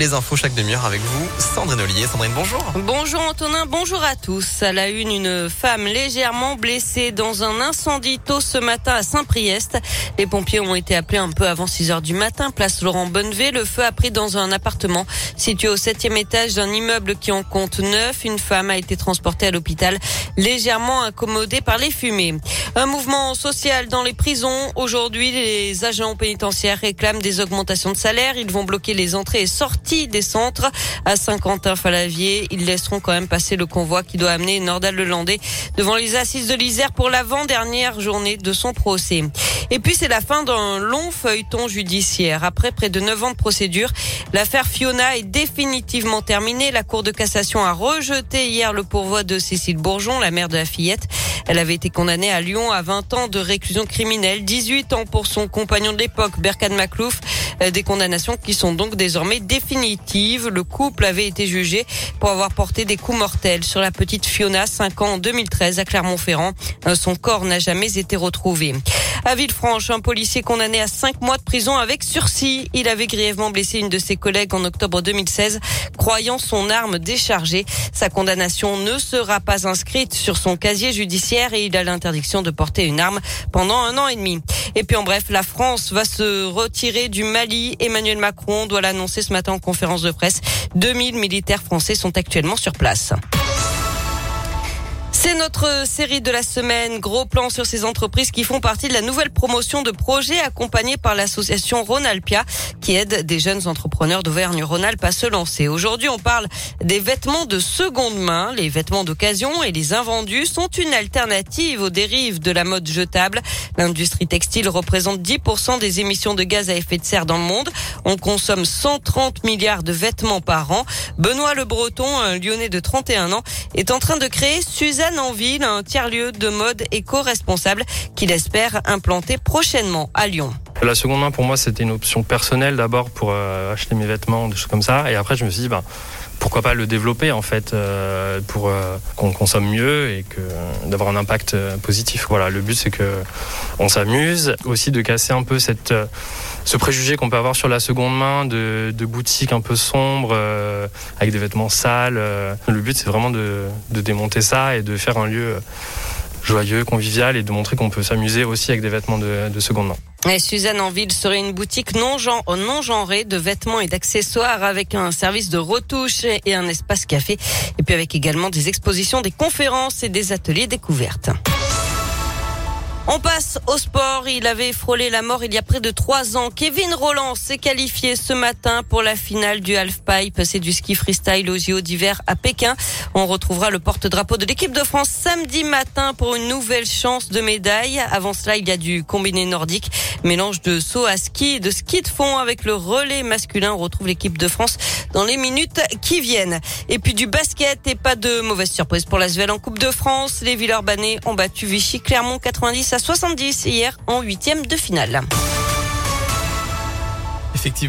les infos chaque demi-heure avec vous, Sandrine Ollier. Sandrine, bonjour. Bonjour Antonin, bonjour à tous. À la une, une femme légèrement blessée dans un incendie tôt ce matin à Saint-Priest. Les pompiers ont été appelés un peu avant 6 heures du matin, place Laurent Bonnevet. Le feu a pris dans un appartement situé au septième étage d'un immeuble qui en compte neuf. Une femme a été transportée à l'hôpital légèrement incommodée par les fumées. Un mouvement social dans les prisons. Aujourd'hui, les agents pénitentiaires réclament des augmentations de salaire. Ils vont bloquer les entrées et sorties des centres. À Saint-Quentin-Falavier, ils laisseront quand même passer le convoi qui doit amener Nordal-le-Landais devant les assises de l'Isère pour l'avant-dernière journée de son procès. Et puis c'est la fin d'un long feuilleton judiciaire. Après près de neuf ans de procédure, l'affaire Fiona est définitivement terminée. La Cour de cassation a rejeté hier le pourvoi de Cécile Bourgeon, la mère de la fillette. Elle avait été condamnée à Lyon à 20 ans de réclusion criminelle, 18 ans pour son compagnon de l'époque, Berkan Maklouf. Euh, des condamnations qui sont donc désormais définitives. Le couple avait été jugé pour avoir porté des coups mortels sur la petite Fiona, 5 ans en 2013 à Clermont-Ferrand. Euh, son corps n'a jamais été retrouvé. À Villefranche, un policier condamné à 5 mois de prison avec sursis. Il avait grièvement blessé une de ses collègues en octobre 2016, croyant son arme déchargée. Sa condamnation ne sera pas inscrite sur son casier judiciaire et il a l'interdiction de porter une arme pendant un an et demi. Et puis en bref, la France va se retirer du Mali. Emmanuel Macron doit l'annoncer ce matin en conférence de presse. 2000 militaires français sont actuellement sur place. C'est notre série de la semaine. Gros plan sur ces entreprises qui font partie de la nouvelle promotion de projets accompagnés par l'association Rhône-Alpia qui aide des jeunes entrepreneurs d'Auvergne-Rhône-Alpes à se lancer. Aujourd'hui, on parle des vêtements de seconde main. Les vêtements d'occasion et les invendus sont une alternative aux dérives de la mode jetable. L'industrie textile représente 10% des émissions de gaz à effet de serre dans le monde. On consomme 130 milliards de vêtements par an. Benoît Le Breton, un lyonnais de 31 ans, est en train de créer Suzanne en ville, un tiers-lieu de mode éco-responsable qu'il espère implanter prochainement à Lyon. La seconde main, pour moi, c'était une option personnelle d'abord pour euh, acheter mes vêtements, des choses comme ça. Et après, je me suis dit, ben, pourquoi pas le développer en fait euh, pour euh, qu'on consomme mieux et que d'avoir un impact positif. Voilà, le but c'est que on s'amuse, aussi de casser un peu cette ce préjugé qu'on peut avoir sur la seconde main de, de boutiques un peu sombres avec des vêtements sales. Le but c'est vraiment de, de démonter ça et de faire un lieu joyeux, convivial et de montrer qu'on peut s'amuser aussi avec des vêtements de, de seconde main. Suzanne en ville serait une boutique non, genre, non genrée de vêtements et d'accessoires avec un service de retouche et un espace café. Et puis avec également des expositions, des conférences et des ateliers découvertes. On passe au sport. Il avait frôlé la mort il y a près de trois ans. Kevin Roland s'est qualifié ce matin pour la finale du halfpipe. C'est du ski freestyle aux JO d'hiver à Pékin. On retrouvera le porte-drapeau de l'équipe de France samedi matin pour une nouvelle chance de médaille. Avant cela, il y a du combiné nordique, mélange de saut à ski de ski de fond avec le relais masculin. On retrouve l'équipe de France dans les minutes qui viennent. Et puis du basket et pas de mauvaise surprise pour la Svel en Coupe de France. Les Villeurbanais ont battu Vichy Clermont 90 à 70 hier en huitième de finale. Effectivement.